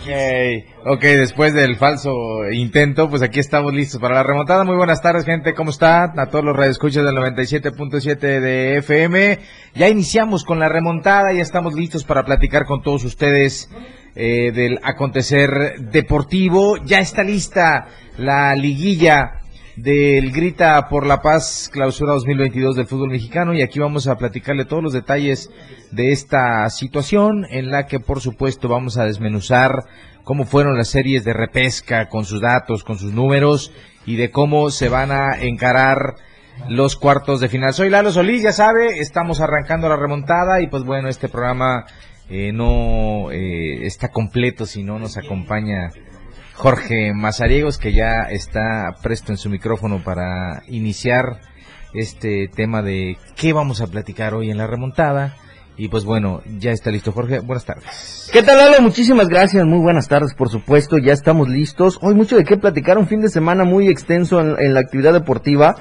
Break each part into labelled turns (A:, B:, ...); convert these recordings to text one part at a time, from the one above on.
A: Okay. ok, después del falso intento, pues aquí estamos listos para la remontada. Muy buenas tardes, gente, ¿cómo están? A todos los radioescuchas del 97.7 de FM. Ya iniciamos con la remontada, ya estamos listos para platicar con todos ustedes eh, del acontecer deportivo. Ya está lista la liguilla del Grita por la Paz Clausura 2022 del fútbol mexicano y aquí vamos a platicarle todos los detalles de esta situación en la que por supuesto vamos a desmenuzar cómo fueron las series de repesca con sus datos, con sus números y de cómo se van a encarar los cuartos de final. Soy Lalo Solís, ya sabe, estamos arrancando la remontada y pues bueno, este programa eh, no eh, está completo si no nos acompaña Jorge Mazariegos, que ya está presto en su micrófono para iniciar este tema de qué vamos a platicar hoy en la remontada. Y pues bueno, ya está listo Jorge, buenas tardes.
B: ¿Qué tal Lalo? Muchísimas gracias, muy buenas tardes por supuesto, ya estamos listos. Hoy mucho de qué platicar, un fin de semana muy extenso en, la actividad deportiva.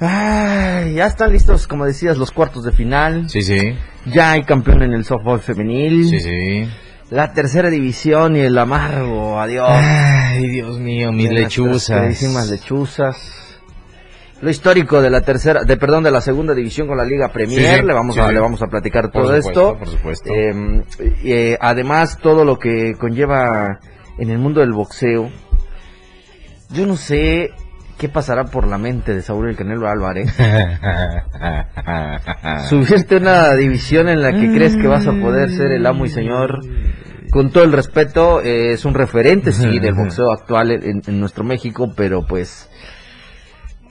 B: Ay, ya están listos, como decías, los cuartos de final.
A: Sí, sí.
B: Ya hay campeón en el softball femenil.
A: Sí, sí
B: la tercera división y el amargo, adiós.
A: Ay, Dios mío, mis lechuzas.
B: lechuzas. Lo histórico de la tercera, de perdón, de la segunda división con la Liga Premier, le vamos a le vamos a platicar todo esto.
A: Por supuesto.
B: Em, eh, además todo lo que conlleva en el mundo del boxeo. Yo no sé ¿Qué pasará por la mente de Saúl el Canelo Álvarez? Subirte una división en la que crees que vas a poder ser el amo y señor. Con todo el respeto, eh, es un referente, sí, del boxeo actual en, nuestro México, pero pues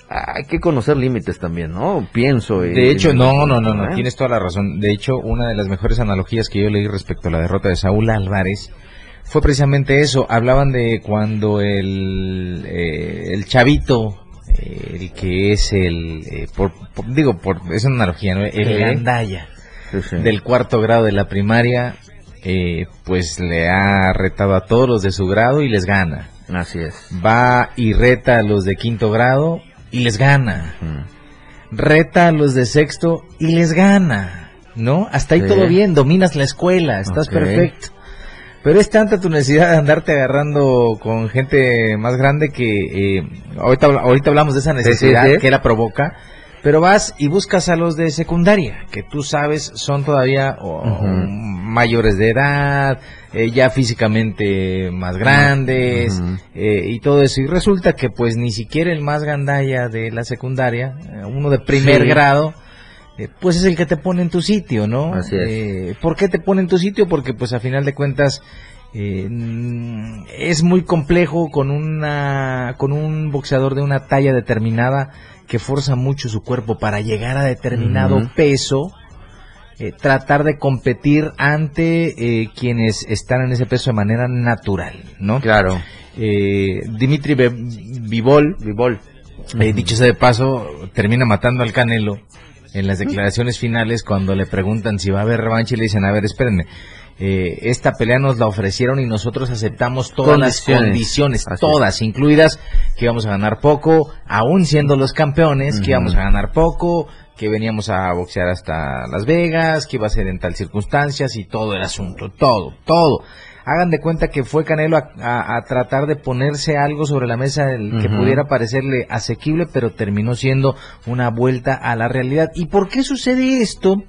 B: hay que conocer límites también, ¿no? Pienso.
A: De hecho, no, no, no, no, ¿Eh? tienes toda la razón. De hecho, una de las mejores analogías que yo leí respecto a la derrota de Saúl Álvarez fue precisamente eso. Hablaban de cuando el, eh, el chavito, eh, el que es el, eh, por, digo, por, es una analogía, ¿no? El gandaya del cuarto grado de la primaria, pues le ha retado a todos los de su grado y les gana.
B: Así es.
A: Va y reta a los de quinto grado y les gana. Reta a los de sexto y les gana. ¿No? Hasta ahí todo bien, dominas la escuela, estás perfecto. Pero es tanta tu necesidad de andarte agarrando con gente más grande que eh, ahorita, ahorita hablamos de esa necesidad que la provoca, pero vas y buscas a los de secundaria, que tú sabes son todavía mayores de edad, eh, ya físicamente más grandes eh, y todo eso. Y resulta que pues ni siquiera el más gandalla de la secundaria, uno de primer grado, eh, pues es el que te pone en tu sitio, ¿no?
B: Así es.
A: Eh, ¿Por qué te pone en tu sitio? Porque pues a final de cuentas eh, es muy complejo con una con un boxeador de una talla determinada que forza mucho su cuerpo para llegar a determinado peso. tratar de competir ante quienes están en ese peso de manera natural, ¿no?
B: Claro.
A: Dimitri Vivol, Vivol dicho sea de paso, termina matando al Canelo en las declaraciones finales cuando le preguntan si va a haber revancha y le dicen, a ver, espérenme, eh, esta pelea nos la ofrecieron y nosotros aceptamos todas las condiciones, todas incluidas, que íbamos a ganar poco, aún siendo los campeones, que íbamos a ganar poco, que veníamos a boxear hasta Las Vegas, que iba a ser en tal circunstancias y todo el asunto, todo, todo hagan de cuenta que fue Canelo a, tratar de ponerse algo sobre la mesa que pudiera parecerle asequible, pero terminó siendo una vuelta a la realidad. ¿Y por qué sucede esto?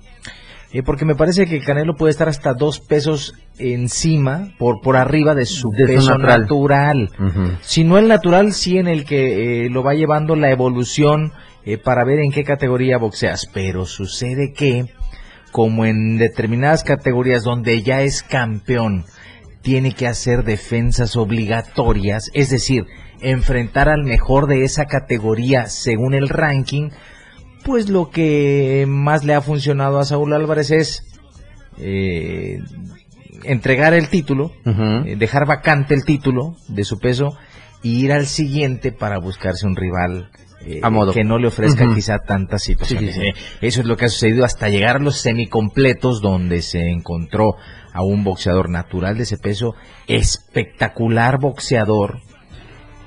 A: Eh, porque me parece que Canelo puede estar hasta dos pesos encima, por, por arriba de su peso natural. Si no el natural, sí en el que eh, lo va llevando la evolución eh, para ver en qué categoría boxeas. Pero sucede que, como en determinadas categorías donde ya es campeón, tiene que hacer defensas obligatorias, es decir, enfrentar al mejor de esa categoría según el ranking, pues lo que más le ha funcionado a Saúl Álvarez es eh, entregar el título, eh, dejar vacante el título de su peso y ir al siguiente para buscarse un rival eh, que no le ofrezca quizá tantas situaciones. Eso es lo que ha sucedido hasta llegar a los semicompletos donde se encontró a un boxeador natural de ese peso, espectacular boxeador,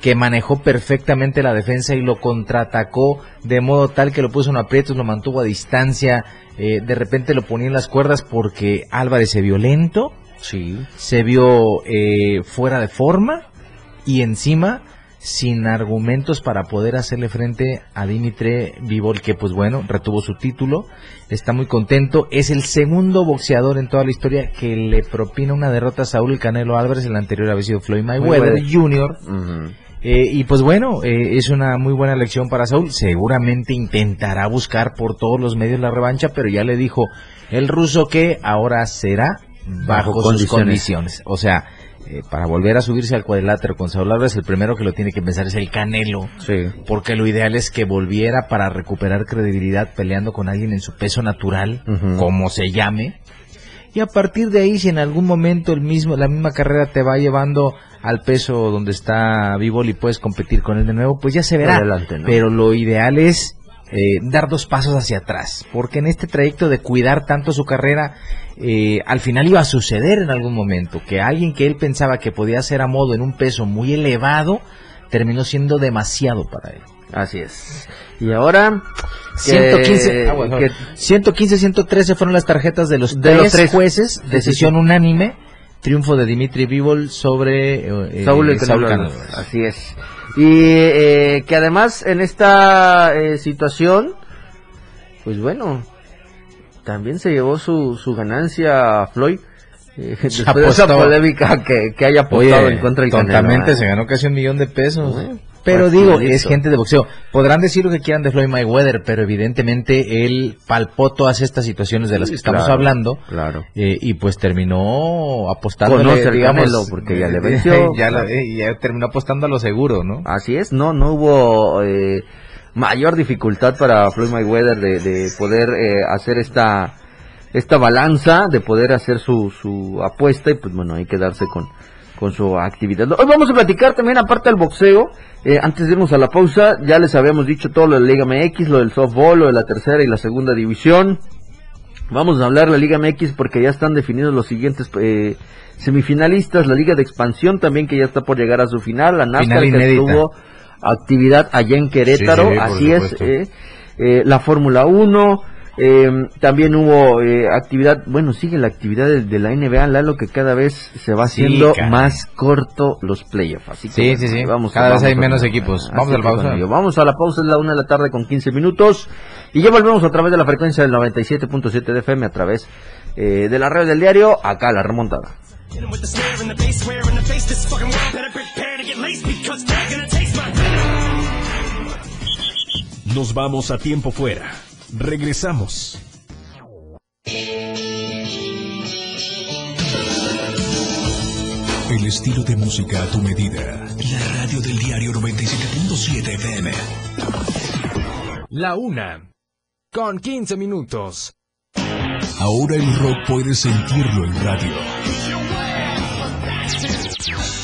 A: que manejó perfectamente la defensa y lo contraatacó de modo tal que lo puso en aprietos, lo mantuvo a distancia, eh, de repente lo ponía en las cuerdas porque Álvarez se vio lento,
B: Sí.
A: se vio eh, fuera de forma y encima sin argumentos para poder hacerle frente a Dimitri Vivol, que pues bueno, retuvo su título, está muy contento, es el segundo boxeador en toda la historia que le propina una derrota a Saúl Canelo Álvarez, el anterior había sido Floyd Mayweather. Jr., eh, y pues bueno, eh, es una muy buena lección para Saúl. Seguramente intentará buscar por todos los medios la revancha, pero ya le dijo el ruso que ahora será bajo,
B: Bajo
A: sus
B: condiciones.
A: condiciones. O sea, eh, para volver a subirse al cuadrilátero con Saúl Álvarez, el primero que lo tiene que pensar es el Canelo.
B: Sí.
A: Porque lo ideal es que volviera para recuperar credibilidad peleando con alguien en su peso natural, como se llame. Y a partir de ahí, si en algún momento el mismo, la misma carrera te va llevando al peso donde está Vivol y puedes competir con él de nuevo, pues ya se verá.
B: Adelante, ¿no?
A: Pero lo ideal es eh, dar dos pasos hacia atrás, porque en este trayecto de cuidar tanto su carrera, eh, al final iba a suceder en algún momento que alguien que él pensaba que podía hacer a modo en un peso muy elevado, terminó siendo demasiado para él.
B: Así es. Y ahora... que-
A: 115, ah, bueno,
B: que-
A: 115, 113 fueron las tarjetas de los,
B: De
A: tres,
B: los tres.
A: jueces, decisión
B: sí, sí.
A: unánime, triunfo de Dimitri Vivol sobre eh,
B: Saúl
A: eh, Saúl.
B: Álvarez. Así es. Y eh, que además en esta eh, situación, pues bueno, también se llevó su, su ganancia Floyd. eh, después de esa
A: Apostó.
B: polémica que, que haya
A: Oye,
B: apostado en contra del Canelo. ¿eh?
A: se ganó casi un millón de pesos.
B: Bueno,
A: pero digo, es gente de boxeo. Podrán decir lo que quieran de Floyd Mayweather, pero evidentemente él palpó todas estas situaciones de las
B: Sí,
A: que estamos hablando.
B: Claro.
A: eh, y pues terminó apostando
B: Canelo, porque ya le venció.
A: ya, la- eh, ya terminó apostando a lo seguro, ¿no?
B: Así es, no, no hubo eh, mayor dificultad para Floyd Mayweather de, de poder eh, hacer esta esta balanza, de poder hacer su, su apuesta y pues bueno, hay que darse con, con su actividad. Hoy vamos a platicar también aparte del boxeo, eh, antes de irnos a la pausa, ya les habíamos dicho todo lo de la Liga MX, lo del softball, lo de la tercera y la segunda división. Vamos a hablar de la Liga MX porque ya están definidos los siguientes eh, semifinalistas, la Liga de Expansión también que ya está por llegar a su final, la NASCAR
A: Final
B: que
A: inédita.
B: Actividad allá en Querétaro,
A: Sí, sí, por
B: así es,
A: supuesto.
B: eh, eh, la Fórmula 1, eh, también hubo eh, actividad, bueno, sigue la actividad de, de la NBA, Lalo, que cada vez se va haciendo más corto los playoffs. Así que,
A: Sí,
B: bueno,
A: sí, sí.
B: Vamos,
A: Cada vez hay menos equipos. Vamos a la pausa.
B: Vamos a la pausa, es la una de la tarde con 15 minutos. Y ya volvemos a través de la frecuencia del 97.7 de FM, a través eh, de la red del diario, acá la remontada.
C: Nos vamos a tiempo fuera. Regresamos.
D: El estilo de música a tu medida. La radio del diario 97.7 FM.
C: La una. Con 15 minutos.
D: Ahora el rock puedes sentirlo en radio.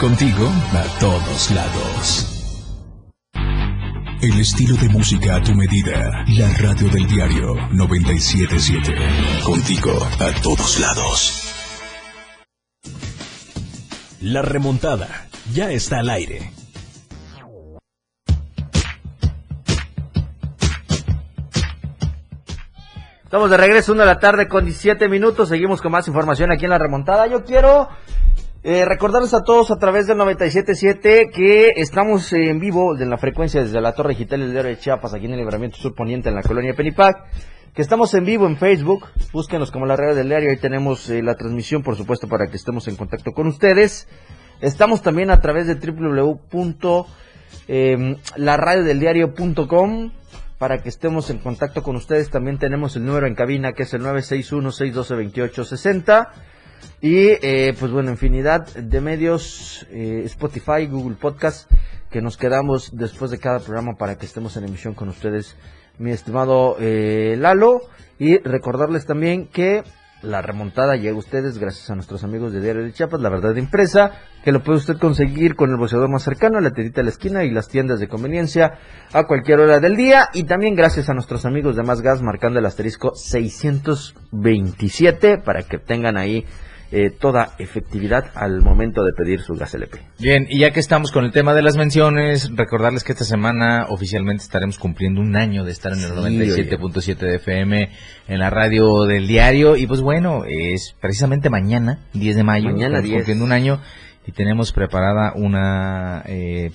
D: Contigo a todos lados. El estilo de música a tu medida. La radio del diario 977. Contigo a todos lados.
C: La remontada ya está al aire.
B: Estamos de regreso, una de la tarde con 17 minutos. Seguimos con más información aquí en la remontada. Yo quiero Eh, recordarles a todos a través del 97.7 que estamos en vivo en la frecuencia desde la Torre Digital del Diario de Chiapas, aquí en el Libramiento Sur Poniente, en la colonia Penipac. Que estamos en vivo en Facebook, búsquenos como la radio del diario, ahí tenemos eh, la transmisión, por supuesto, para que estemos en contacto con ustedes. Estamos también a través de www.laradiodeldiario.com para que estemos en contacto con ustedes. También tenemos el número en cabina que es el 961-612-2860. Y eh, pues bueno, infinidad de medios, eh, Spotify, Google Podcast, que nos quedamos después de cada programa para que estemos en emisión con ustedes, mi estimado eh, Lalo. Y recordarles también que la remontada llega a ustedes gracias a nuestros amigos de Diario de Chiapas, la verdad impresa, que lo puede usted conseguir con el boceador más cercano, la tiendita de la esquina y las tiendas de conveniencia a cualquier hora del día. Y también gracias a nuestros amigos de Más Gas, marcando el asterisco 627 para que tengan ahí eh, toda efectividad al momento de pedir su gas LP.
A: Bien, y ya que estamos con el tema de las menciones, recordarles que esta semana oficialmente estaremos cumpliendo un año de estar en el
B: Sí,
A: 97.7 de FM en la radio del diario. Y pues bueno, es precisamente mañana, 10 de mayo,
B: Mañana
A: estamos
B: 10.
A: cumpliendo un año y tenemos preparada una, eh,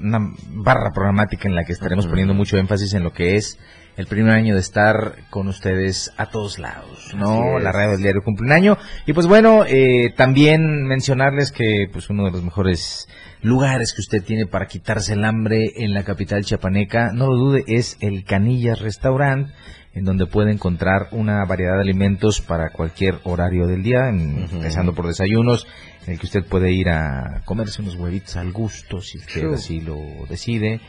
A: una barra programática en la que estaremos poniendo mucho énfasis en lo que es el primer año de estar con ustedes a todos lados, ¿no? La radio del diario cumple un año. Y pues bueno, eh, también mencionarles que pues uno de los mejores lugares que usted tiene para quitarse el hambre en la capital chiapaneca, no lo dude, es el Canillas Restaurant, en donde puede encontrar una variedad de alimentos para cualquier horario del día, empezando por desayunos, en el que usted puede ir a comerse unos huevitos al gusto, si usted así lo decide.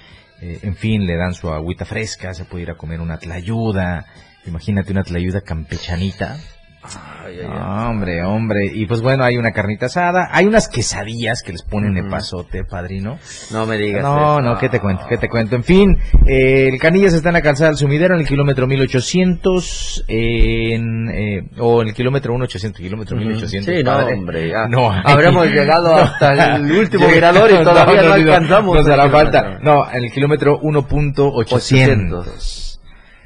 A: Eh, en fin, le dan su agüita fresca, se puede ir a comer una tlayuda. Imagínate una tlayuda campechanita.
B: Ay, ay, ay.
A: Hombre, hombre. Y pues bueno, hay una carnita asada. Hay unas quesadillas que les ponen el pasote, padrino.
B: No me digas.
A: No, no, ¿qué te cuento? ¿Qué te cuento? En fin, eh, el Canillas está en la calzada del Sumidero, en el kilómetro 1800, en, eh, o en el kilómetro 1800, kilómetro 1800.
B: Sí, no, hombre, ya.
A: No,
B: Habremos llegado hasta el último mirador y todavía no,
A: no,
B: alcanzamos.
A: Nos hará
B: el
A: falta.
B: kilómetro.
A: No, en el kilómetro 1.800.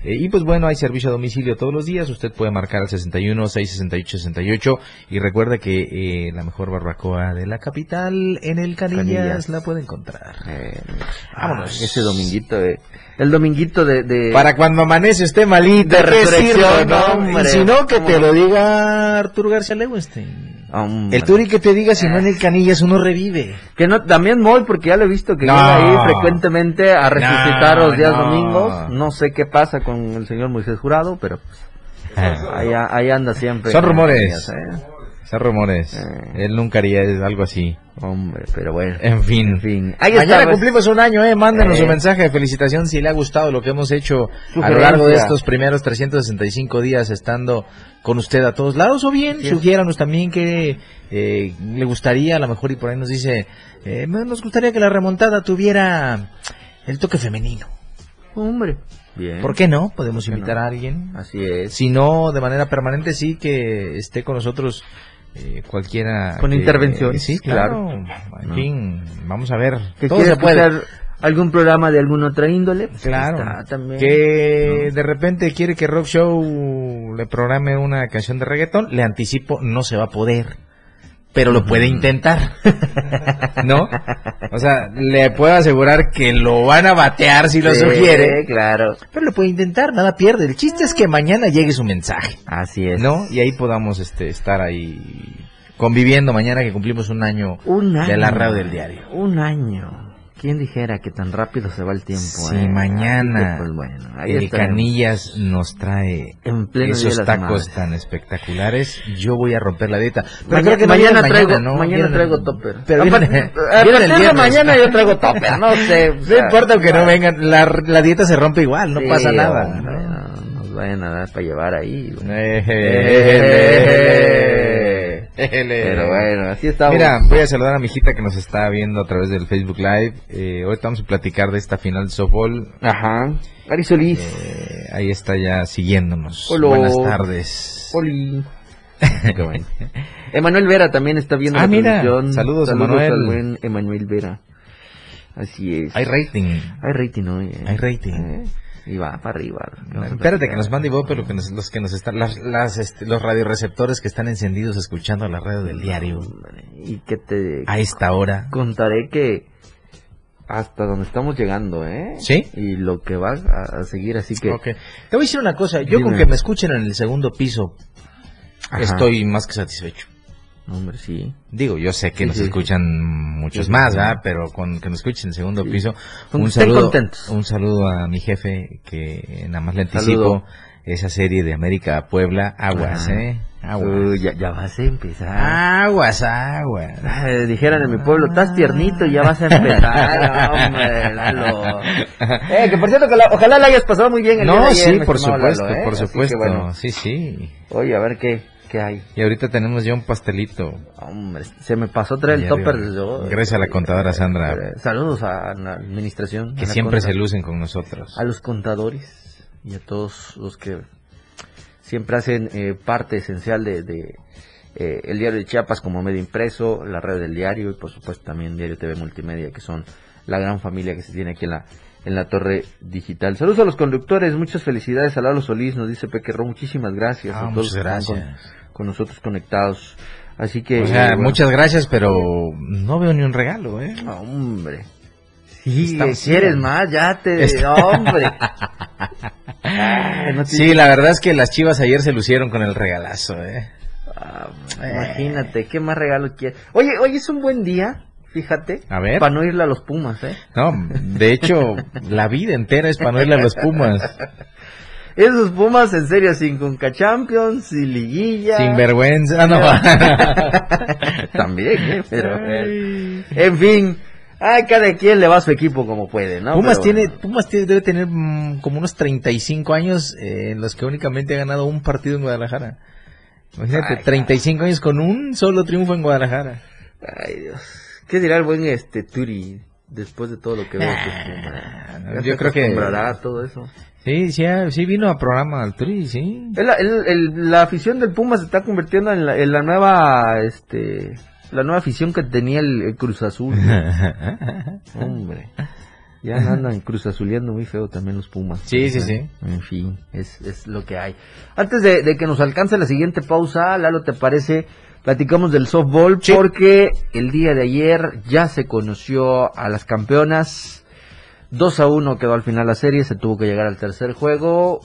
A: Eh, y pues bueno, hay servicio a domicilio todos los días. Usted puede marcar al 61 668 68 y recuerda que eh, la mejor barbacoa de la capital en el Canillas,
B: Canillas.
A: la puede encontrar.
B: Eh,
A: Vámonos.
B: ah, ese dominguito, eh. El dominguito de... de-
A: Para cuando amanece esté malito,
B: De
A: ¿qué
B: resurrección,
A: no? si no, que te lo diga Arturo García Lewenstein.
B: Hombre.
A: El Turi que te diga si no en el Canillas uno revive.
B: Que no, también Moy, porque ya lo he visto que
A: No.
B: llega ahí frecuentemente a resucitar
A: No,
B: los días
A: no.
B: domingos. No sé qué pasa con el señor Moisés Jurado, pero pues, ahí, ahí anda siempre.
A: Son rumores.
B: ¿eh?
A: Son rumores.
B: Eh.
A: Él nunca haría algo así.
B: Hombre, pero bueno.
A: En fin.
B: En fin. Ahí
A: Mañana
B: está,
A: cumplimos un año, eh. Mándenos
B: Eh.
A: su mensaje de felicitación si le ha gustado lo que hemos hecho a lo largo de estos primeros 365 días estando con usted a todos lados. O bien, sugiéranos también que eh, le gustaría, a lo mejor, y por ahí nos dice, eh, nos gustaría que la remontada tuviera el toque femenino.
B: Hombre. Bien.
A: ¿Por qué no? Podemos
B: ¿Por qué
A: invitar
B: no?
A: a alguien.
B: Así es.
A: Si no, de manera permanente, sí que esté con nosotros eh, cualquiera.
B: Con
A: que-
B: intervención,
A: Sí,
B: claro.
A: claro. En
B: No.
A: fin, vamos a ver.
B: ¿Que
A: Todo
B: quiere
A: se puede.
B: algún programa de alguna otra índole? Pues
A: Claro.
B: está también.
A: Que de repente quiere que Rock Show le programe una canción de reggaetón, le anticipo, no se va a poder. Pero lo puede intentar. ¿No? O sea, le puedo asegurar que lo van a batear si lo
B: Sí,
A: sugiere.
B: claro.
A: Pero lo puede intentar, nada pierde. El chiste es que mañana llegue su mensaje.
B: Así es.
A: ¿no? Y ahí podamos este, estar ahí conviviendo mañana que cumplimos un año,
B: Un año.
A: de la radio del diario.
B: Un año. ¿Quién dijera que tan rápido se va el tiempo?
A: Si
B: eh?
A: mañana
B: pues bueno, ahí
A: el
B: estaremos.
A: Canillas nos trae
B: En pleno
A: esos
B: Día
A: tacos
B: Madres.
A: tan espectaculares, yo voy a romper la dieta. Pero
B: Maña-
A: creo que
B: mañana traigo,
A: ¿no?
B: mañana traigo topper.
A: Pero
B: a partir de mañana yo traigo topper, no sé. o
A: No importa que no vengan, la, la dieta se rompe igual, no
B: sí,
A: pasa nada.
B: hombre,
A: ¿no?
B: Nos vayan a dar para llevar ahí. Pero bueno, así estamos.
A: Mira, voy a saludar a mi hijita que nos está viendo a través del Facebook Live. Eh, ahorita vamos a platicar de esta final de softball.
B: Ajá. Ari Solís.
A: Eh, ahí está ya siguiéndonos.
B: Hola.
A: Buenas tardes.
B: Oli. Bueno. Emanuel Vera también está viendo
A: Ah,
B: la
A: mira.
B: transmisión.
A: Saludos, Emanuel.
B: al buen Emanuel Vera. Así es.
A: Hay rating.
B: Hay rating hoy. eh.
A: Hay rating.
B: Y va para arriba.
A: Espérate que nos mande Ivo, pero que nos- los que nos están, las, las, este, los radioreceptores que están encendidos escuchando la radio del diario
B: Y que te
A: a esta hora.
B: contaré que hasta donde estamos llegando, ¿eh?
A: ¿Sí?
B: Y lo que va a, a seguir, así que...
A: Te voy a decir una cosa, yo con que me escuchen en el segundo piso
B: Ajá.
A: estoy más que satisfecho.
B: Hombre, sí.
A: Digo, yo sé que
B: Sí,
A: nos
B: sí,
A: escuchan muchos
B: Sí,
A: más. ¿verdad? Pero con que nos escuchen en segundo piso, un
B: estén
A: saludo,
B: contentos.
A: un saludo a mi jefe que nada más le
B: Saludo.
A: anticipo esa serie de América a Puebla, aguas,
B: Ajá.
A: ¿eh? Aguas.
B: Ya, ya vas a empezar.
A: Aguas, aguas.
B: Ay, dijeran en mi pueblo, estás tiernito y ya vas a empezar, hombre, Lalo. Eh, que por cierto, que la- ojalá la hayas pasado muy bien el día de
A: No,
B: ayer,
A: sí, por supuesto,
B: Lalo, ¿eh?
A: por supuesto.
B: bueno,
A: Sí, sí.
B: oye, a ver qué, qué hay.
A: Y ahorita tenemos ya un pastelito.
B: Hombre, se me pasó traer el topper hoy.
A: Gracias a la contadora Sandra.
B: Eh, Saludos a la administración.
A: Que siempre se lucen con nosotros.
B: A los contadores y a todos los que siempre hacen eh, parte esencial de, de, eh, el diario de Chiapas como medio impreso, la red del diario y por supuesto también Diario TV Multimedia, que son la gran familia que se tiene aquí en la en la torre digital. Saludos a los conductores, muchas felicidades a Lalo Solís, nos dice Pequerro, muchísimas gracias
A: Ah,
B: a todos
A: gracias.
B: con, con nosotros conectados. Así que
A: O sea,
B: eh, bueno.
A: muchas gracias, pero no veo ni un regalo, ¿eh?
B: Ah, Hombre. Sí, ¿quieres más? Ya te...
A: Está-
B: Hombre. Ay, no te-
A: Sí, la verdad es que las chivas ayer se lucieron con el regalazo, ¿eh?
B: Ah, imagínate, ¿qué más regalo quieres? Oye, hoy es un buen día, fíjate.
A: A ver.
B: Para no irle a los Pumas, ¿eh?
A: No, de hecho, la vida entera es para no irle a los Pumas.
B: Esos Pumas, en serio, sin Conca Champions, sin liguilla.
A: Sin vergüenza. Ah, no.
B: También, ¿eh? Pero... En fin... Ay, cada quien le va a su equipo como puede, ¿no?
A: Pumas
B: Pero
A: tiene. Pumas tiene- debe tener mm, como unos 35 años eh, en los que únicamente ha ganado un partido en Guadalajara. Imagínate,
B: Ay,
A: 35 años con un solo triunfo en Guadalajara.
B: Ay, Dios. ¿Qué dirá el buen este Turi después de todo lo que veo?
A: Nah, yo creo que-
B: todo eso.
A: Sí, sí, sí vino a programa al Tri, sí.
B: El- el- el- la afición del Pumas se está convirtiendo en la, en la nueva, este, la nueva afición que tenía el, Cruz Azul. Hombre, ya andan Cruz Azuleando muy feo también los Pumas.
A: Sí, sí, sí.
B: En fin, es, es lo que hay. Antes de, de que nos alcance la siguiente pausa, Lalo, ¿te parece? Platicamos del softball
A: Sí.
B: porque el día de ayer ya se conoció a las campeonas. 2 a 1 quedó al final la serie, se tuvo que llegar al tercer juego.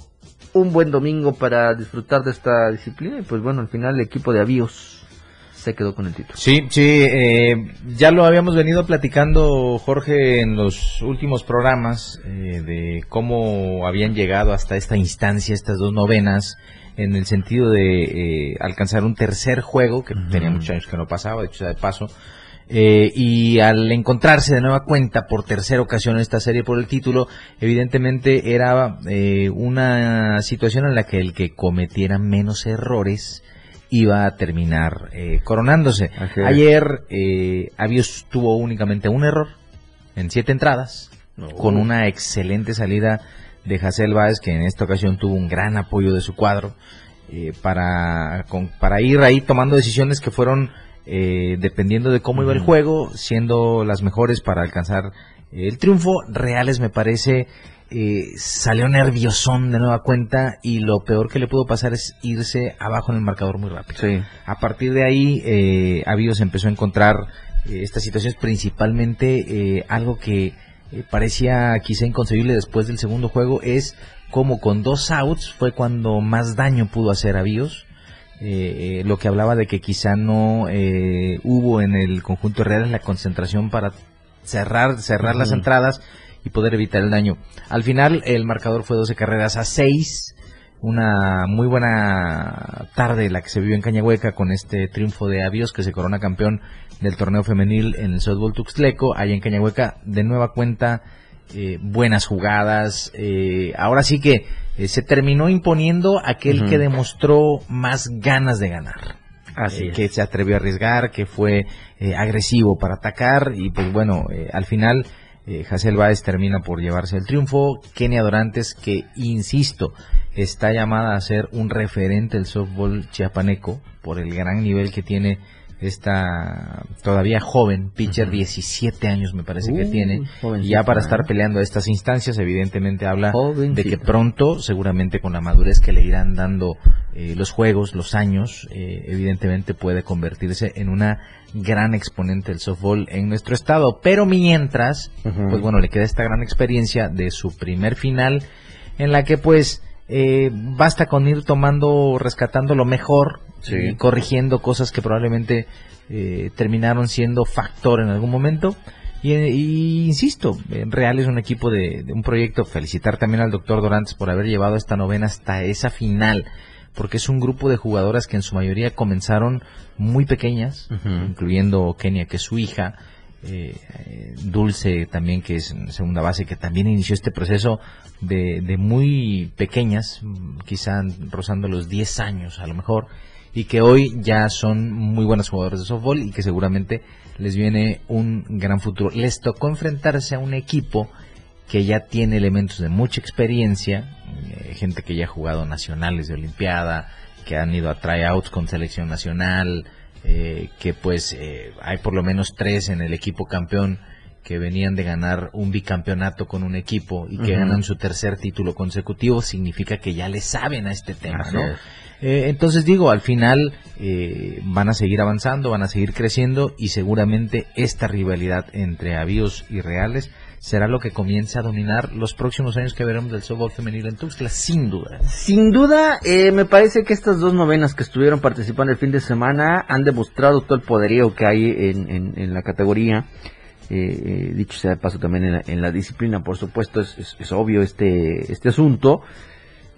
B: Un buen domingo para disfrutar de esta disciplina y pues bueno, al final el equipo de Avíos se quedó con el título.
A: Sí, sí, eh, ya lo habíamos venido platicando, Jorge, en los últimos programas, eh, de cómo habían llegado hasta esta instancia, estas dos novenas, en el sentido de eh, alcanzar un tercer juego, que tenía muchos años que no pasaba, de hecho, de paso, eh, y al encontrarse de nueva cuenta por tercera ocasión en esta serie por el título, evidentemente era eh, una situación en la que el que cometiera menos errores iba a terminar eh, coronándose. Ayer eh, Avios tuvo únicamente un error en siete entradas, con una excelente salida de Hazel Báez, que en esta ocasión tuvo un gran apoyo de su cuadro, eh, para, con- para ir ahí tomando decisiones que fueron, eh, dependiendo de cómo iba el juego, siendo las mejores para alcanzar el triunfo. Reales, me parece, eh, salió nerviosón de nueva cuenta y lo peor que le pudo pasar es irse abajo en el marcador muy rápido.
B: Sí.
A: A partir de ahí, eh, Avíos empezó a encontrar eh, estas situaciones, principalmente eh, algo que eh, parecía quizá inconcebible después del segundo juego, es como con dos outs fue cuando más daño pudo hacer Avíos. Eh, eh, lo que hablaba de que quizá no eh, hubo en el conjunto real la concentración para cerrar cerrar las entradas y poder evitar el daño. Al final el marcador fue 12 carreras a 6 una muy buena tarde la que se vivió en Cañahueca con este triunfo de Avíos que se corona campeón del torneo femenil en el softball Tuxtleco, allá en Cañahueca, de nueva cuenta, eh, buenas jugadas, eh, ahora sí que eh, se terminó imponiendo aquel que demostró más ganas de ganar.
B: Así
A: Eh,
B: es.
A: que se atrevió a arriesgar, que fue eh, agresivo para atacar y pues bueno, al final eh, Hazel Báez termina por llevarse el triunfo. Kenia Dorantes, que insisto, está llamada a ser un referente del softball chiapaneco por el gran nivel que tiene esta todavía joven pitcher, 17 años me parece que
B: Uh,
A: tiene, y ya para estar peleando a estas instancias, evidentemente habla de que pronto, seguramente con la madurez que le irán dando eh, los juegos, los años, eh, evidentemente puede convertirse en una gran exponente del softball en nuestro estado. Pero mientras, pues bueno, le queda esta gran experiencia de su primer final, en la que pues eh, basta con ir tomando, rescatando lo mejor
B: Sí.
A: y corrigiendo cosas que probablemente eh, terminaron siendo factor en algún momento. Y, y insisto, en Real es un equipo de, de un proyecto. Felicitar también al doctor Dorantes por haber llevado esta novena hasta esa final, porque es un grupo de jugadoras que en su mayoría comenzaron muy pequeñas, incluyendo Kenia, que es su hija, eh, Dulce también, que es segunda base, que también inició este proceso de, de muy pequeñas, quizá rozando los 10 años a lo mejor, y que hoy ya son muy buenas jugadoras de softball y que seguramente les viene un gran futuro. Les tocó enfrentarse a un equipo que ya tiene elementos de mucha experiencia, eh, gente que ya ha jugado nacionales de Olimpiada, que han ido a tryouts con selección nacional, eh, que pues eh, hay por lo menos tres en el equipo campeón que venían de ganar un bicampeonato con un equipo y que ganan su tercer título consecutivo, significa que ya le saben a este tema,
B: Así
A: ¿no?
B: es.
A: Eh, entonces digo, al final eh, van a seguir avanzando, van a seguir creciendo y seguramente esta rivalidad entre avíos y reales será lo que comience a dominar los próximos años que veremos del softball femenil en Tuxtla, sin duda.
B: Sin duda, eh, me parece que estas dos novenas que estuvieron participando el fin de semana han demostrado todo el poderío que hay en, en- la categoría. Eh, eh, dicho sea de paso también en la, en la disciplina, por supuesto, es, es- obvio este, este asunto.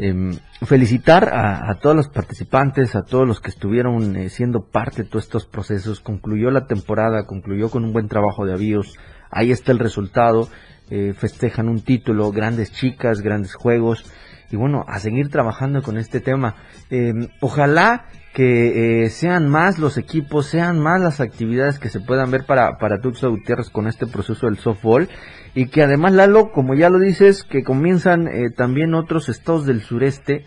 B: Em, felicitar a, a todos los participantes, a todos los que estuvieron eh, siendo parte de todos estos procesos. Concluyó la temporada, concluyó con un buen trabajo de avíos. Ahí está el resultado. eh, festejan un título, grandes chicas, grandes juegos. Y bueno, a seguir trabajando con este tema. Em, ojalá que eh, sean más los equipos, sean más las actividades que se puedan ver para, para Tuxtla Gutiérrez con este proceso del softball. Y que además, Lalo, como ya lo dices, que comienzan eh, también otros estados del sureste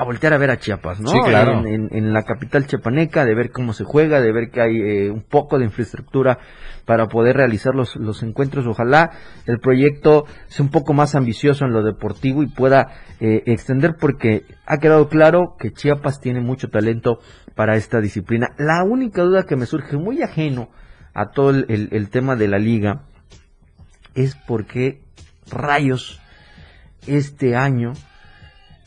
B: a voltear a ver a Chiapas, ¿no?
A: Sí, claro.
B: En, en- en la capital chiapaneca, de ver cómo se juega, de ver que hay eh, un poco de infraestructura para poder realizar los, los encuentros. Ojalá el proyecto sea un poco más ambicioso en lo deportivo y pueda eh, extender porque ha quedado claro que Chiapas tiene mucho talento para esta disciplina. La única duda que me surge muy ajeno a todo el, el- el tema de la liga es por qué rayos este año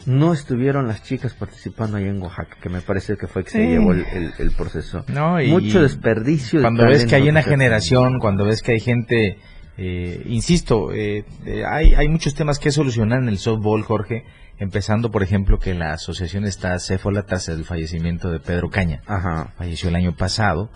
B: no estuvieron las chicas participando ahí en Oaxaca, que me parece que fue que se
A: Sí.
B: llevó el, el- el proceso.
A: No, y-
B: Mucho desperdicio. de
A: Cuando ves que hay una generación, cuando ves que hay gente, eh, insisto, eh, eh, hay, hay muchos temas que solucionar en el softball, Jorge, empezando por ejemplo que la asociación está céfala tras el fallecimiento de Pedro Caña.
B: Ajá.
A: falleció el año pasado.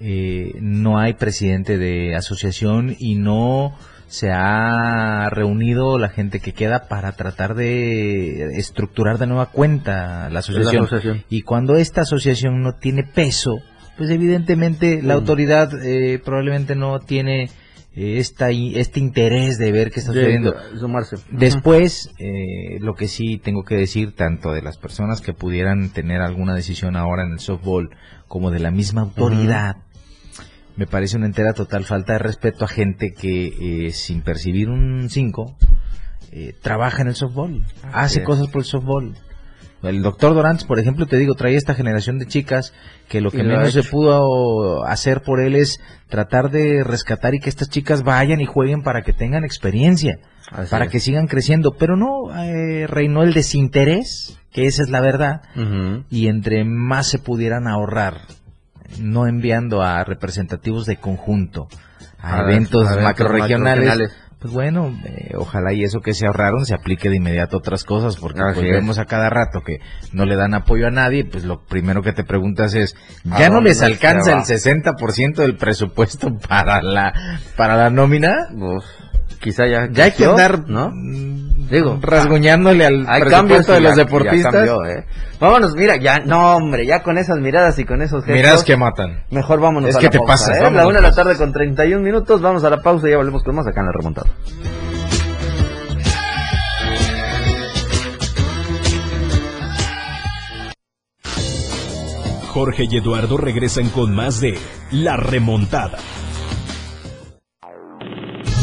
A: Eh, no hay presidente de asociación y no se ha reunido la gente que queda para tratar de estructurar de nueva cuenta la asociación.
B: asociación.
A: Y cuando esta asociación no tiene peso, pues evidentemente la
B: Mm.
A: autoridad eh, probablemente no tiene eh, esta, este interés de ver qué está sucediendo.
B: de sumarse.
A: Después, eh, lo que sí tengo que decir, tanto de las personas que pudieran tener alguna decisión ahora en el softball, como de la misma autoridad, me parece una entera total falta de respeto a gente que, eh, sin percibir un 5, trabaja en el softball, hace
B: es.
A: cosas por el softball. El doctor Dorantes, por ejemplo, te digo, trae esta generación de chicas que lo que
B: lo
A: menos se pudo hacer por él es tratar de rescatar y que estas chicas vayan y jueguen para que tengan experiencia
B: Así
A: para
B: es.
A: que sigan creciendo, pero no eh, reinó el desinterés, que esa es la verdad, y entre más se pudieran ahorrar, no enviando a representativos de conjunto, a,
B: A
A: eventos,
B: eventos
A: macroregionales, pues bueno, eh, ojalá y eso que se ahorraron se aplique de inmediato a otras cosas, porque pues
B: es.
A: vemos a cada rato que no le dan apoyo a nadie, pues lo primero que te preguntas es,
B: ¿A
A: ¿ya no les alcanza el 60% del presupuesto para la, para la nómina?
B: Pues, quizá ya.
A: Ya hay que andar,
B: ¿no?
A: mm,
B: Digo,
A: rasguñándole al
B: Hay
A: presupuesto
B: cambios
A: de los
B: ya
A: deportistas.
B: cambió, ¿eh? Vámonos, mira, ya, no, hombre, ya con esas miradas y con esos gestos.
A: Miradas que matan.
B: Mejor vámonos
A: Es
B: a
A: que
B: la
A: te
B: pausa,
A: pasas,
B: ¿eh?
A: vámonos,
B: La una de la tarde con 31 minutos, vamos a la pausa y ya volvemos con más acá en la remontada.
C: Jorge y Eduardo regresan con más de La Remontada.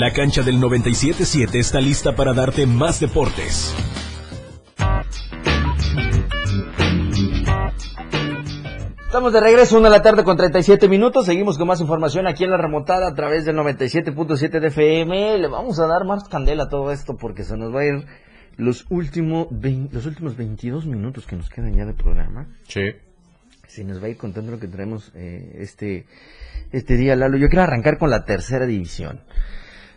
C: La cancha del 97.7 está lista para darte más deportes.
B: Estamos de regreso, una de la tarde con 37 minutos. Seguimos con más información aquí en la remontada a través del 97.7 de FM. Le vamos a dar más candela a todo esto porque se nos va a ir los, últimos los últimos 22 minutos que nos quedan ya de programa.
A: Sí.
B: Se nos va a ir contando lo que traemos eh, este, este día, Lalo. Yo quiero arrancar con la tercera división.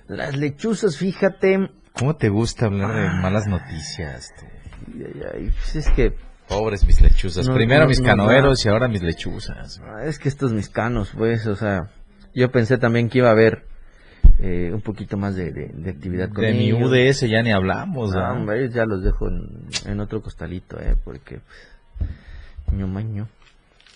B: Las lechuzas, fíjate.
A: ¿Cómo te gusta hablar de
B: Ah.
A: malas noticias? tú?
B: Ay, ay, ay, pues es que
A: Pobres mis lechuzas.
B: No,
A: Primero
B: no,
A: mis
B: no,
A: canoeros y ahora mis lechuzas.
B: Ah, Es que estos mis canos, pues, o sea, yo pensé también que iba a haber eh, un poquito más de, de- de actividad con
A: De mi. UDS ya ni hablamos.
B: Ellos ya los dejo en, en otro costalito, eh, porque, pues, ño maño.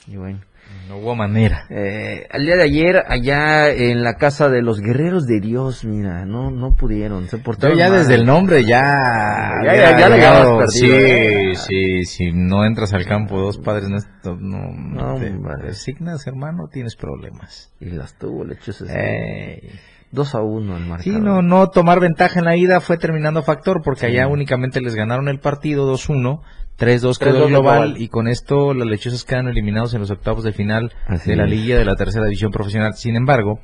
B: Y bueno.
A: No hubo manera.
B: Eh, al día de ayer, allá en la casa de los guerreros de Dios, mira, no, no pudieron, se
A: Yo
B: portaron
A: ya
B: mal.
A: desde el nombre ya...
B: Ya- ya- ya habíamos
A: Sí,
B: ¿eh?
A: sí, si no entras al campo dos padres, no, no,
B: No,
A: te, asignas, hermano, tienes problemas.
B: Y las tuvo lechuzas.
A: Ey.
B: 2 a 1 el marcador.
A: Sí, no, no tomar ventaja en la ida fue terminando factor porque allá únicamente les ganaron el partido 2-1, 3-2 quedó
B: 3-2
A: el global
B: global.
A: y con esto las lechuzas quedan eliminados en los octavos de final
B: Así
A: de la liga de la tercera división profesional. Sin embargo,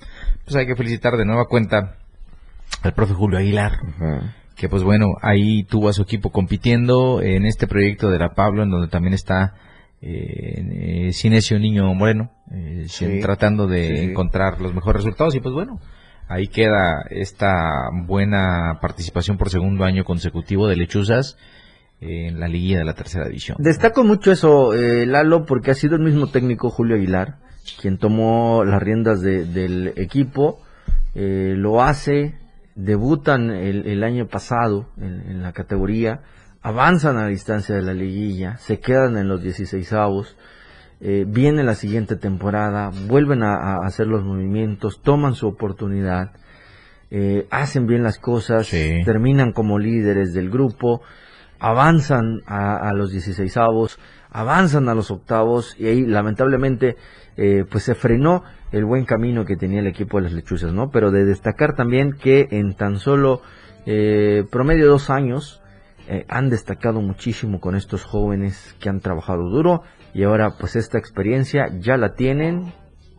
A: pues hay que felicitar de nueva cuenta al profe Julio Aguilar, que pues bueno, ahí tuvo a su equipo compitiendo en este proyecto de la Pablo, en donde también está eh, eh, Cinesio Niño Moreno, eh,
B: Sí,
A: tratando de
B: sí.
A: encontrar los mejores resultados y pues bueno, ahí queda esta buena participación por segundo año consecutivo de Lechuzas en la liguilla de la tercera división.
B: Destaco mucho eso, eh, Lalo, porque ha sido el mismo técnico Julio Aguilar quien tomó las riendas de- del equipo, eh, lo hace, debutan el, el año pasado en, en la categoría, avanzan a la distancia de la liguilla, se quedan en los 16 avos, eh, viene la siguiente temporada, vuelven a, a hacer los movimientos, toman su oportunidad, eh, hacen bien las cosas,
A: Sí.
B: terminan como líderes del grupo, avanzan a, los 16 avos, avanzan a los octavos y ahí lamentablemente eh, pues se frenó el buen camino que tenía el equipo de las lechuzas, ¿no? Pero de destacar también que en tan solo eh, promedio dos años eh, han destacado muchísimo con estos jóvenes que han trabajado duro y ahora pues esta experiencia ya la tienen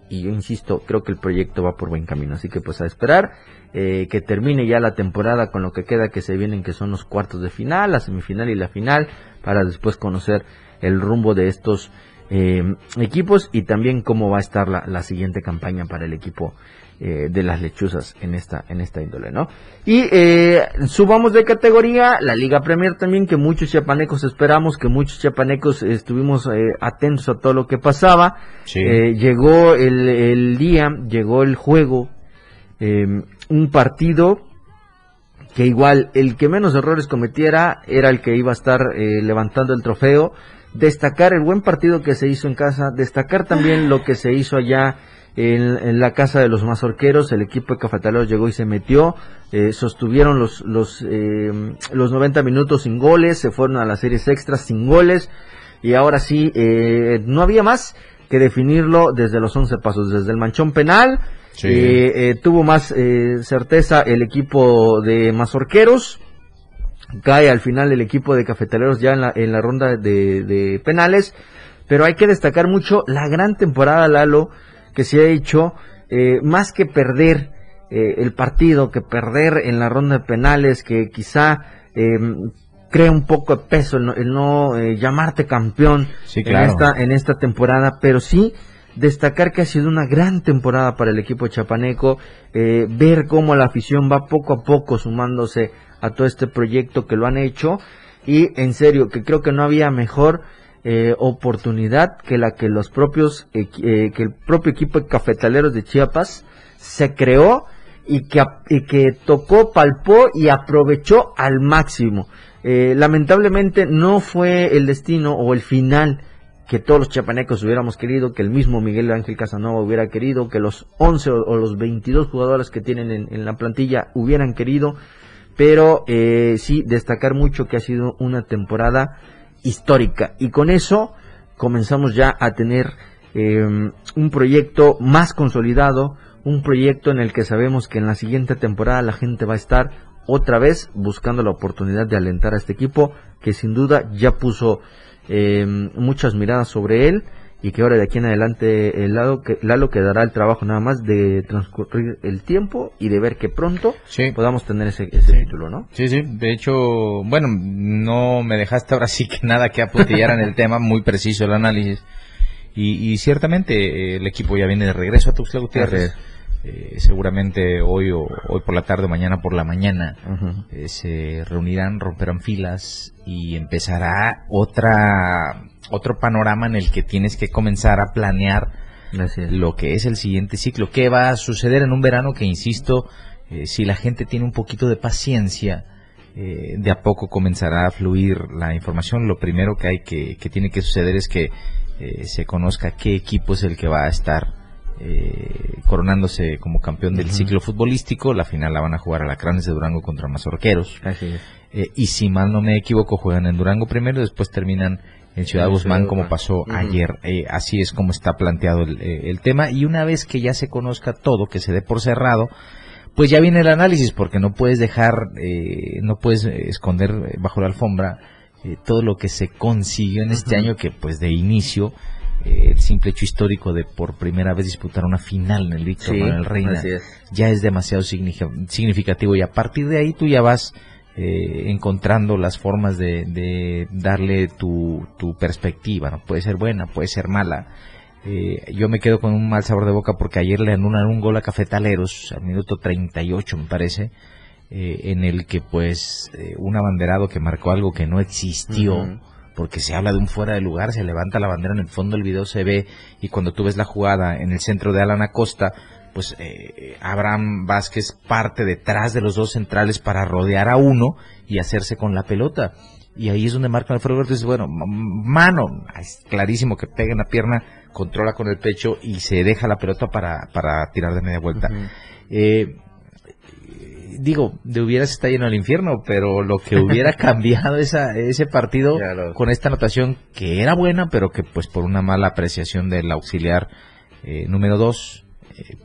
B: y yo insisto, creo que el proyecto va por buen camino, así que pues a esperar eh, que termine ya la temporada con lo que queda que se vienen que son los cuartos de final, la semifinal y la final para después conocer el rumbo de estos eh, equipos y también cómo va a estar la, la siguiente campaña para el equipo eh, de las lechuzas en esta en esta índole, ¿no? Y eh, subamos de categoría la Liga Premier también que muchos chiapanecos esperamos, que muchos chiapanecos estuvimos eh, atentos a todo lo que pasaba.
A: Sí.
B: Eh, llegó el, el día, llegó el juego, eh, un partido que igual el que menos errores cometiera era el que iba a estar eh, levantando el trofeo, destacar el buen partido que se hizo en casa, destacar también lo que se hizo allá en, en la casa de los mazorqueros, el equipo de cafetaleros llegó y se metió, eh, sostuvieron los, los, eh, los 90 minutos sin goles, se fueron a las series extras sin goles, y ahora sí, eh, no había más que definirlo desde los 11 pasos, desde el manchón penal,
A: Sí.
B: eh, tuvo más certeza el equipo de Mazorqueros. Cae al final el equipo de Cafetaleros ya en la, en la ronda de, de penales. Pero hay que destacar mucho la gran temporada, Lalo, que se ha hecho, eh, más que perder eh, el partido, que perder en la ronda de penales, que quizá eh, crea un poco de peso el no, el no, eh, llamarte campeón
A: Sí,
B: en, esta, en esta temporada, pero sí destacar que ha sido una gran temporada para el equipo chapaneco, eh, ver cómo la afición va poco a poco sumándose a todo este proyecto que lo han hecho. Y en serio que creo que no había mejor eh, oportunidad que la que los propios eh, que el propio equipo de cafetaleros de Chiapas se creó y que, y que tocó, palpó y aprovechó al máximo. Eh, lamentablemente no fue el destino o el final que todos los chiapanecos hubiéramos querido, que el mismo Miguel Ángel Casanova hubiera querido, que los 11 o, o los 22 jugadores que tienen en, en la plantilla hubieran querido, pero eh, sí destacar mucho que ha sido una temporada histórica. Y con eso comenzamos ya a tener eh, un proyecto más consolidado, un proyecto en el que sabemos que en la siguiente temporada la gente va a estar otra vez buscando la oportunidad de alentar a este equipo que sin duda ya puso eh, muchas miradas sobre él y que ahora de aquí en adelante el Lalo, que, Lalo quedará el trabajo nada más de transcurrir el tiempo y de ver que pronto
A: Sí.
B: podamos tener ese, ese título, ¿no?
A: Sí, sí, de hecho, bueno, no me dejaste ahora sí que nada que apuntillar en el tema, muy preciso el análisis. Y, y ciertamente eh, el equipo ya viene de regreso a Tuxtla Gutiérrez. Eh, seguramente hoy o hoy por la tarde o mañana por la mañana eh, se reunirán, romperán filas y empezará otra otro panorama en el que tienes que comenzar a planear lo que es el siguiente ciclo. ¿Qué va a suceder en un verano que, insisto, eh, si la gente tiene un poquito de paciencia, eh, de a poco comenzará a fluir la información. Lo primero que hay que, que tiene que suceder es que eh, se conozca qué equipo es el que va a estar eh, coronándose como campeón del ciclo futbolístico. La final la van a jugar a la Cranes de Durango contra Mazorqueros.
B: Así es.
A: Eh, y si mal no me equivoco, juegan en Durango primero, después terminan en Ciudad Guzmán,
B: Ciudad
A: como
B: Guzmán.
A: pasó ayer. Eh, así es como está planteado el, eh, el tema. Y una vez que ya se conozca todo, que se dé por cerrado, pues ya viene el análisis, porque no puedes dejar, eh, no puedes esconder bajo la alfombra todo lo que se consiguió en este año, que pues de inicio, el simple hecho histórico de por primera vez disputar una final en el Víctor
B: Sí,
A: Manuel Reina
B: es.
A: ya es demasiado signifi- significativo y a partir de ahí tú ya vas eh, encontrando las formas de, de darle tu, tu perspectiva, ¿no? Puede ser buena, puede ser mala. Eh, yo me quedo con un mal sabor de boca porque ayer le anulan un gol a Cafetaleros al minuto 38 me parece, eh, en el que pues eh, un abanderado que marcó algo que no existió. Porque se habla de un fuera de lugar, se levanta la bandera en el fondo del video se ve y cuando tú ves la jugada en el centro de Alan Acosta, pues eh, Abraham Vázquez parte detrás de los dos centrales para rodear a uno y hacerse con la pelota. Y ahí es donde marcan el fuera de lugar. Entonces, bueno, mano, es clarísimo que pega en la pierna, controla con el pecho y se deja la pelota para, para tirar de media vuelta. Eh, digo, de hubieras está lleno el infierno, pero lo que hubiera cambiado esa, ese partido
B: Claro.
A: con esta anotación que era buena, pero que pues por una mala apreciación del auxiliar eh, número 2,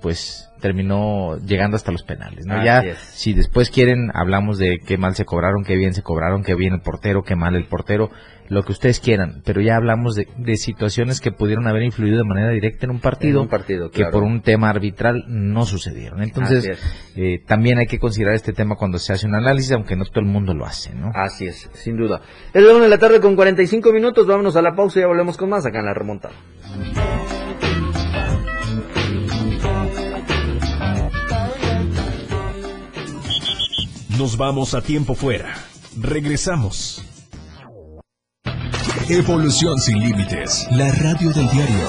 A: pues terminó llegando hasta los penales. ¿no? Ya, si después quieren, hablamos de qué mal se cobraron, qué bien se cobraron, qué bien el portero, qué mal el portero, lo que ustedes quieran, pero ya hablamos de, de situaciones que pudieron haber influido de manera directa en un partido,
B: En un partido,
A: que por un tema arbitral no sucedieron. Entonces, eh, también hay que considerar este tema cuando se hace un análisis, aunque no todo el mundo lo hace, ¿no?
B: Así es, sin duda. Es la una de la tarde con 45 minutos. Vámonos a la pausa y ya volvemos con más acá en la remontada.
C: Nos vamos a tiempo fuera. Regresamos.
D: Evolución sin límites. La radio del diario.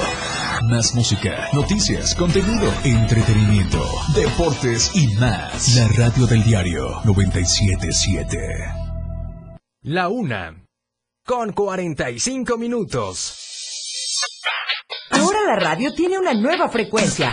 D: Más música, noticias, contenido, entretenimiento, deportes y más. La radio del diario 977.
E: La una. Con 45 minutos.
F: Ahora la radio tiene una nueva frecuencia.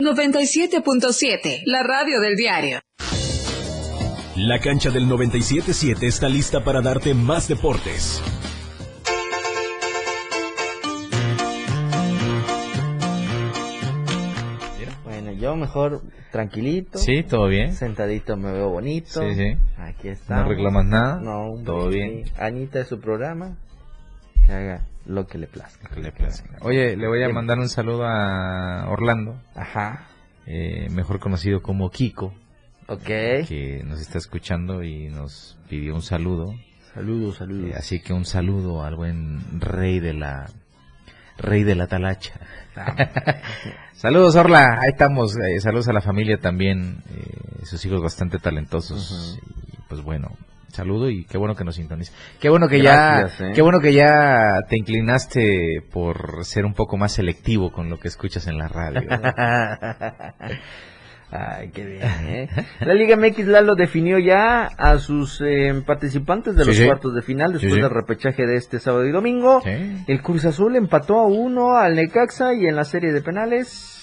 G: 97.7, la radio del diario.
C: La cancha del 97.7 está lista para darte más deportes.
B: Bueno, yo mejor tranquilito.
A: Sí, todo bien.
B: Sentadito me veo bonito.
A: Sí, sí.
B: Aquí está.
A: No reclamas nada.
B: No, hombre,
A: Todo
B: sí.
A: bien.
B: Anita es su programa. Que haga lo que le plazca.
A: Que le plazca. Oye, le voy a mandar un saludo a Orlando,
B: Ajá.
A: eh, mejor conocido como Kiko,
B: Ok.
A: que nos está escuchando y nos pidió un saludo.
B: Saludos, saludos.
A: Eh, así que un saludo al buen rey de la rey de la talacha. saludos Orla, ahí estamos. eh, saludos a la familia también, sus hijos bastante talentosos. Y pues bueno, saludo y qué bueno que nos sintoniza. Qué bueno que
B: Gracias,
A: ya,
B: eh.
A: qué bueno que ya te inclinaste por ser un poco más selectivo con lo que escuchas en la radio.
B: Ay, qué bien, ¿eh? La Liga MX Lalo definió ya a sus eh, participantes de
A: Sí,
B: los
A: sí.
B: cuartos de final después
A: Sí,
B: del repechaje de este sábado y domingo. El Cruz Azul empató a uno al Necaxa y en la serie de penales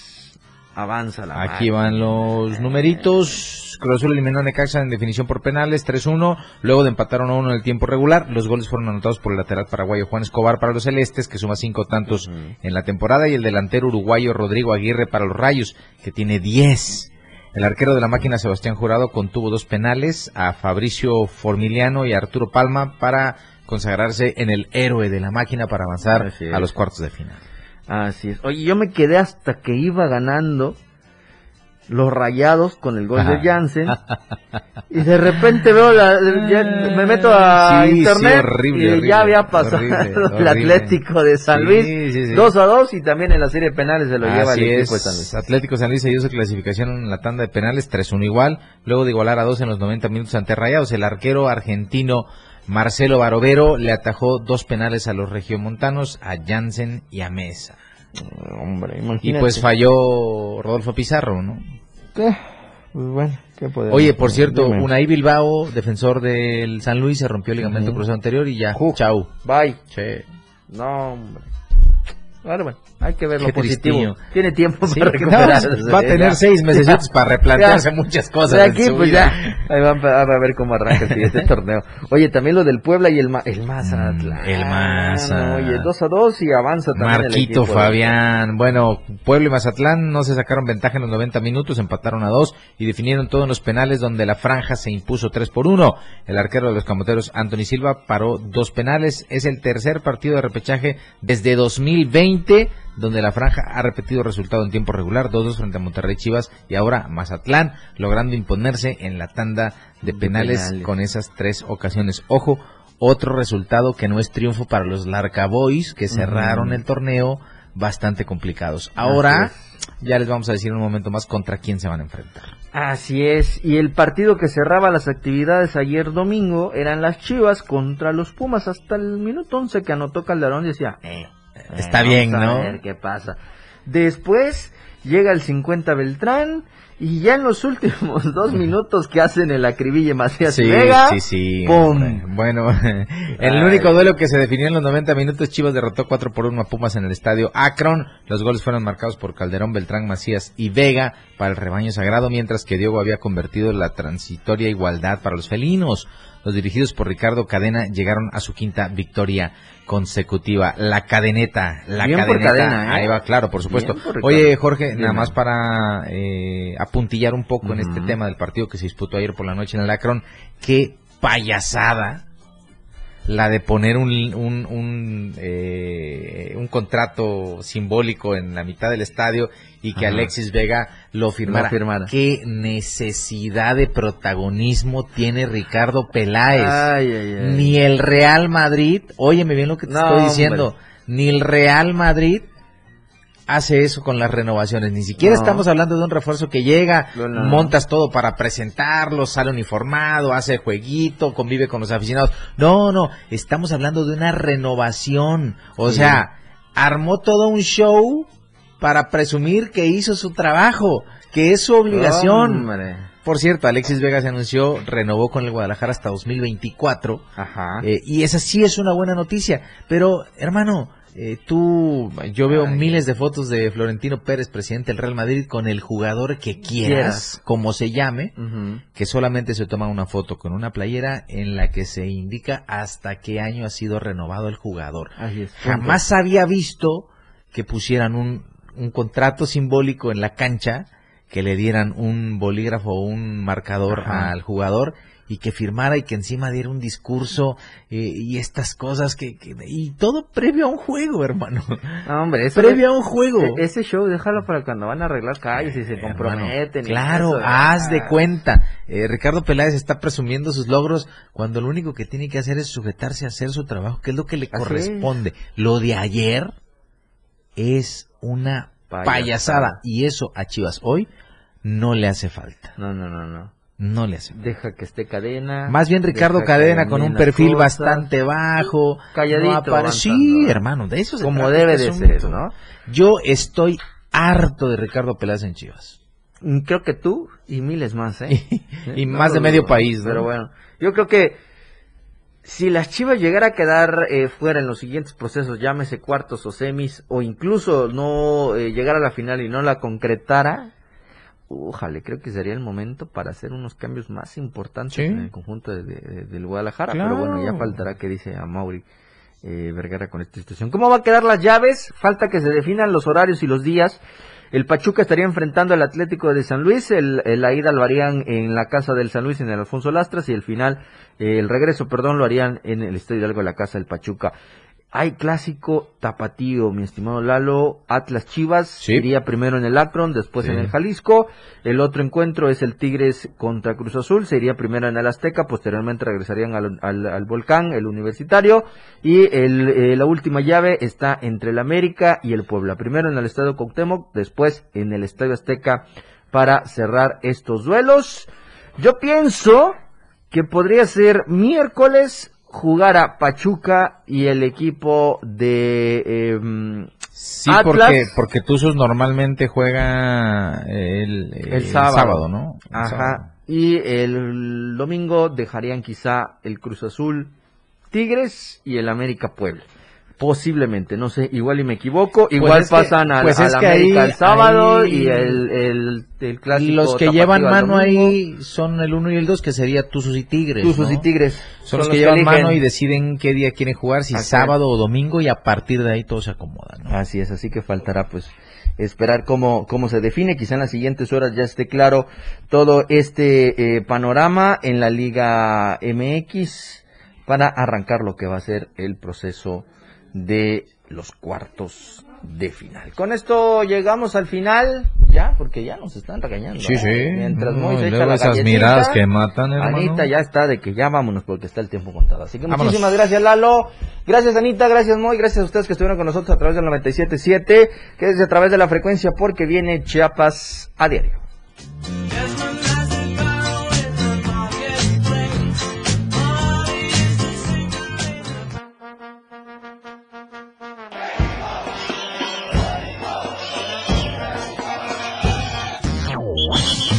B: avanza la
A: Aquí van los numeritos. Cruz Azul eliminó a Necaxa en definición por penales, 3-1. Luego de empataron a uno en el tiempo regular. Los goles fueron anotados por el lateral paraguayo Juan Escobar para los Celestes, que suma cinco tantos en la temporada, y el delantero uruguayo Rodrigo Aguirre para los Rayos, que tiene 10. El arquero de la máquina Sebastián Jurado contuvo dos penales a Fabricio Formiliano y a Arturo Palma para consagrarse en el héroe de la máquina para avanzar a los cuartos de final.
B: Así es. Oye, yo me quedé hasta que iba ganando los rayados con el gol de Jansen. y de repente veo la, ya me meto a
A: Sí, sí,
B: internet
A: horrible,
B: y
A: horrible,
B: ya había pasado
A: horrible,
B: el. Atlético de San Luis
A: sí, sí.
B: 2 a 2 y también en la serie de penales se lo lleva el equipo de San Luis.
A: Atlético San Luis se dio su clasificación en la tanda de penales 3-1 igual, luego de igualar a 2 en los 90 minutos ante Rayados, el arquero argentino Marcelo Barovero le atajó dos penales a los regiomontanos, a Jansen y a Mesa.
B: Hombre,
A: Y
B: imagínate.
A: pues falló Rodolfo Pizarro, ¿no?
B: ¿Qué? Pues bueno, ¿qué podemos
A: Oye, por cierto,
B: Dime.
A: Unai Bilbao, defensor del San Luis, se rompió el ligamento cruzado anterior y ya,
B: Ju.
A: chau.
B: Bye.
A: Che.
B: No, hombre. Ahora, bueno, hay que ver lo positivo.
A: tristillo.
B: Tiene tiempo
A: Sí,
B: para
A: no,
B: recuperarse.
A: va a tener
B: ya.
A: seis meses para replantearse
B: Ya.
A: muchas cosas
B: De
A: en
B: aquí,
A: su
B: pues
A: vida.
B: ya. Ahí va, a- ver cómo arranca el siguiente torneo. Oye, también lo del Puebla y el, Ma el Mazatlán.
A: Mm, el Maza.
B: Oye, 2 a 2 y avanza también el
A: Marquito
B: equipo de-
A: Fabián. Bueno, Pueblo y Mazatlán no se sacaron ventaja en los 90 minutos, empataron a dos y definieron todo en los penales donde la franja se impuso 3 por 1. El arquero de los camoteros, Anthony Silva, paró dos penales. Es el tercer partido de repechaje desde 2020 donde la franja ha repetido resultado en tiempo regular, 2-2 frente a Monterrey Chivas y ahora Mazatlán, logrando imponerse en la tanda de penales,
B: penales.
A: con esas tres ocasiones. Ojo, otro resultado que no es triunfo para los Larca Boys, que cerraron el torneo bastante complicados. Ahora ya les vamos a decir en un momento más contra quién se van a enfrentar.
B: Así es, y el partido que cerraba las actividades ayer domingo eran las Chivas contra los Pumas hasta el minuto 11 que anotó Calderón y decía, eh,
A: Está
B: vamos
A: bien,
B: a
A: ¿no?
B: ver qué pasa. Después llega el 50 Beltrán y ya en los últimos dos minutos que hacen el acribille Macías
A: Sí,
B: Vega,
A: sí, sí.
B: ¡pum!
A: Bueno, el único duelo que se definió en los 90 minutos, Chivas derrotó 4 por 1 a Pumas en el estadio Akron. Los goles fueron marcados por Calderón, Beltrán, Macías y Vega para el rebaño sagrado, mientras que Diego había convertido la transitoria igualdad para los felinos. Los dirigidos por Ricardo Cadena llegaron a su quinta victoria consecutiva. La cadeneta, la
B: Bien por
A: cadeneta.
B: Cadena, ¿eh?
A: Ahí va, claro, por supuesto.
B: Por.
A: Oye, Jorge, nada más para eh, apuntillar un poco en este tema del partido que se disputó ayer por la noche en el Akron. Qué payasada la de poner un, un, un, eh, un contrato simbólico en la mitad del estadio y que
B: Ajá.
A: Alexis Vega lo firmara.
B: Lo firmara.
A: Qué necesidad de protagonismo tiene Ricardo Peláez.
B: Ay, ay, ay.
A: Ni el Real Madrid, óyeme bien lo que te
B: No,
A: estoy diciendo,
B: hombre.
A: ni el Real Madrid hace eso con las renovaciones. Ni siquiera
B: No.
A: estamos hablando de un refuerzo que llega,
B: No, no, no.
A: montas todo para presentarlo, sale uniformado, hace jueguito, convive con los aficionados. No, no, estamos hablando de una renovación. O
B: Sí.
A: sea, armó todo un show para presumir que hizo su trabajo, que es su obligación.
B: Hombre.
A: Por cierto, Alexis Vega se anunció, renovó con el Guadalajara hasta 2024.
B: Ajá.
A: Eh, y esa sí es una buena noticia. Pero, hermano, eh, tú, yo veo
B: Ay.
A: miles de fotos de Florentino Pérez, presidente del Real Madrid, con el jugador que quieras, como se llame, que solamente se toma una foto con una playera en la que se indica hasta qué año ha sido renovado el jugador.
B: Es.
A: Jamás había visto que pusieran un, un contrato simbólico en la cancha, que le dieran un bolígrafo o un marcador
B: Ajá.
A: al jugador y que firmara y que encima diera un discurso eh, y estas cosas que, que- y todo previo a un juego, hermano.
B: No, hombre, eso
A: previo a un juego.
B: e- Ese show déjalo para cuando van a arreglar calles y se
A: Hermano,
B: comprometen. y
A: Claro,
B: eso,
A: haz de
B: ah.
A: cuenta. Eh, Ricardo Peláez está presumiendo sus logros cuando lo único que tiene que hacer es sujetarse a hacer su trabajo, que es lo que le
B: Así
A: corresponde. Lo de ayer es una
B: Payasada.
A: payasada. y eso a Chivas hoy no le hace falta.
B: No, no, no, no.
A: No le hace.
B: Deja que esté cadena.
A: Más bien Ricardo Cadena con un perfil
B: cosas.
A: bastante bajo.
B: Calladito,
A: no Sí, hermano, de eso se
B: Como
A: trata
B: debe
A: este
B: de
A: asunto.
B: ser, ¿no?
A: Yo estoy harto de Ricardo Peláez en Chivas.
B: Mm, Creo que tú y miles más, ¿eh?
A: Y
B: No
A: más de medio país.
B: Pero bueno, yo creo que si las Chivas llegara a quedar eh, fuera en los siguientes procesos, llámese cuartos o semis, o incluso no eh, llegar a la final y no la concretara, ojalá, creo que sería el momento para hacer unos cambios más importantes
A: Sí.
B: en el conjunto de- de- del Guadalajara.
A: Claro.
B: Pero bueno, ya faltará que dice a Mauri eh, Vergara con esta situación. ¿Cómo va a quedar las llaves? Falta que se definan los horarios y los días. El Pachuca estaría enfrentando al Atlético de San Luis, el, el- la ida lo harían en la casa del San Luis en el Alfonso Lastras y el final, eh, el regreso, perdón, lo harían en el Estadio Hidalgo de la casa del Pachuca. Hay clásico tapatío, mi estimado Lalo, Atlas Chivas,
A: Sí.
B: iría primero en el Akron, después
A: Sí.
B: en el Jalisco, el otro encuentro es el Tigres contra Cruz Azul, se iría primero en el Azteca, posteriormente regresarían al, al- al Volcán, el Universitario, y el, eh, la última llave está entre el América y el Puebla, primero en el Estadio Cuauhtémoc, después en el Estadio Azteca para cerrar estos duelos. Yo pienso que podría ser miércoles jugar a Pachuca y el equipo de em,
A: Sí,
B: Atlas.
A: porque, porque Tuzos normalmente juega el,
B: el sábado.
A: ¿no? El sábado.
B: Ajá. Y el domingo dejarían quizá el Cruz Azul Tigres y el América Puebla. Posiblemente, no sé, igual y me equivoco, igual
A: es que-
B: pasan al,
A: pues que
B: América
A: ahí-
B: el sábado
A: ahí-
B: y el, el, el clásico
A: Los que llevan mano ahí son el 1 y el 2, que sería Tuzos y Tigres.
B: Tuzos
A: ¿no?
B: y Tigres
A: Son los que llevan mano y deciden qué día quieren jugar, si
B: Así es.
A: sábado o domingo, y a partir de ahí todo se acomoda. ¿no?
B: Así es, así que faltará pues esperar cómo, cómo se define. Quizá en las siguientes horas ya esté claro todo este eh, panorama en la Liga MX para arrancar lo que va a ser el proceso de los cuartos de final. Con esto llegamos al final, ya, porque ya nos están regañando.
A: Sí,
B: ¿eh?
A: sí.
B: Mientras
A: No,
B: se echa la
A: esas miradas que matan, hermano.
B: Anita ya está de que ya vámonos porque está el tiempo contado. Así que
A: Vámonos.
B: muchísimas gracias Lalo, gracias Anita, gracias Moy, gracias a ustedes que estuvieron con nosotros a través del 97.7, que es a través de la frecuencia porque viene Chiapas a diario.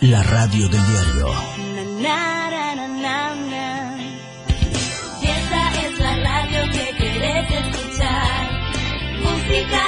H: La radio del diario.
I: Y esta es la radio que querés escuchar. Música,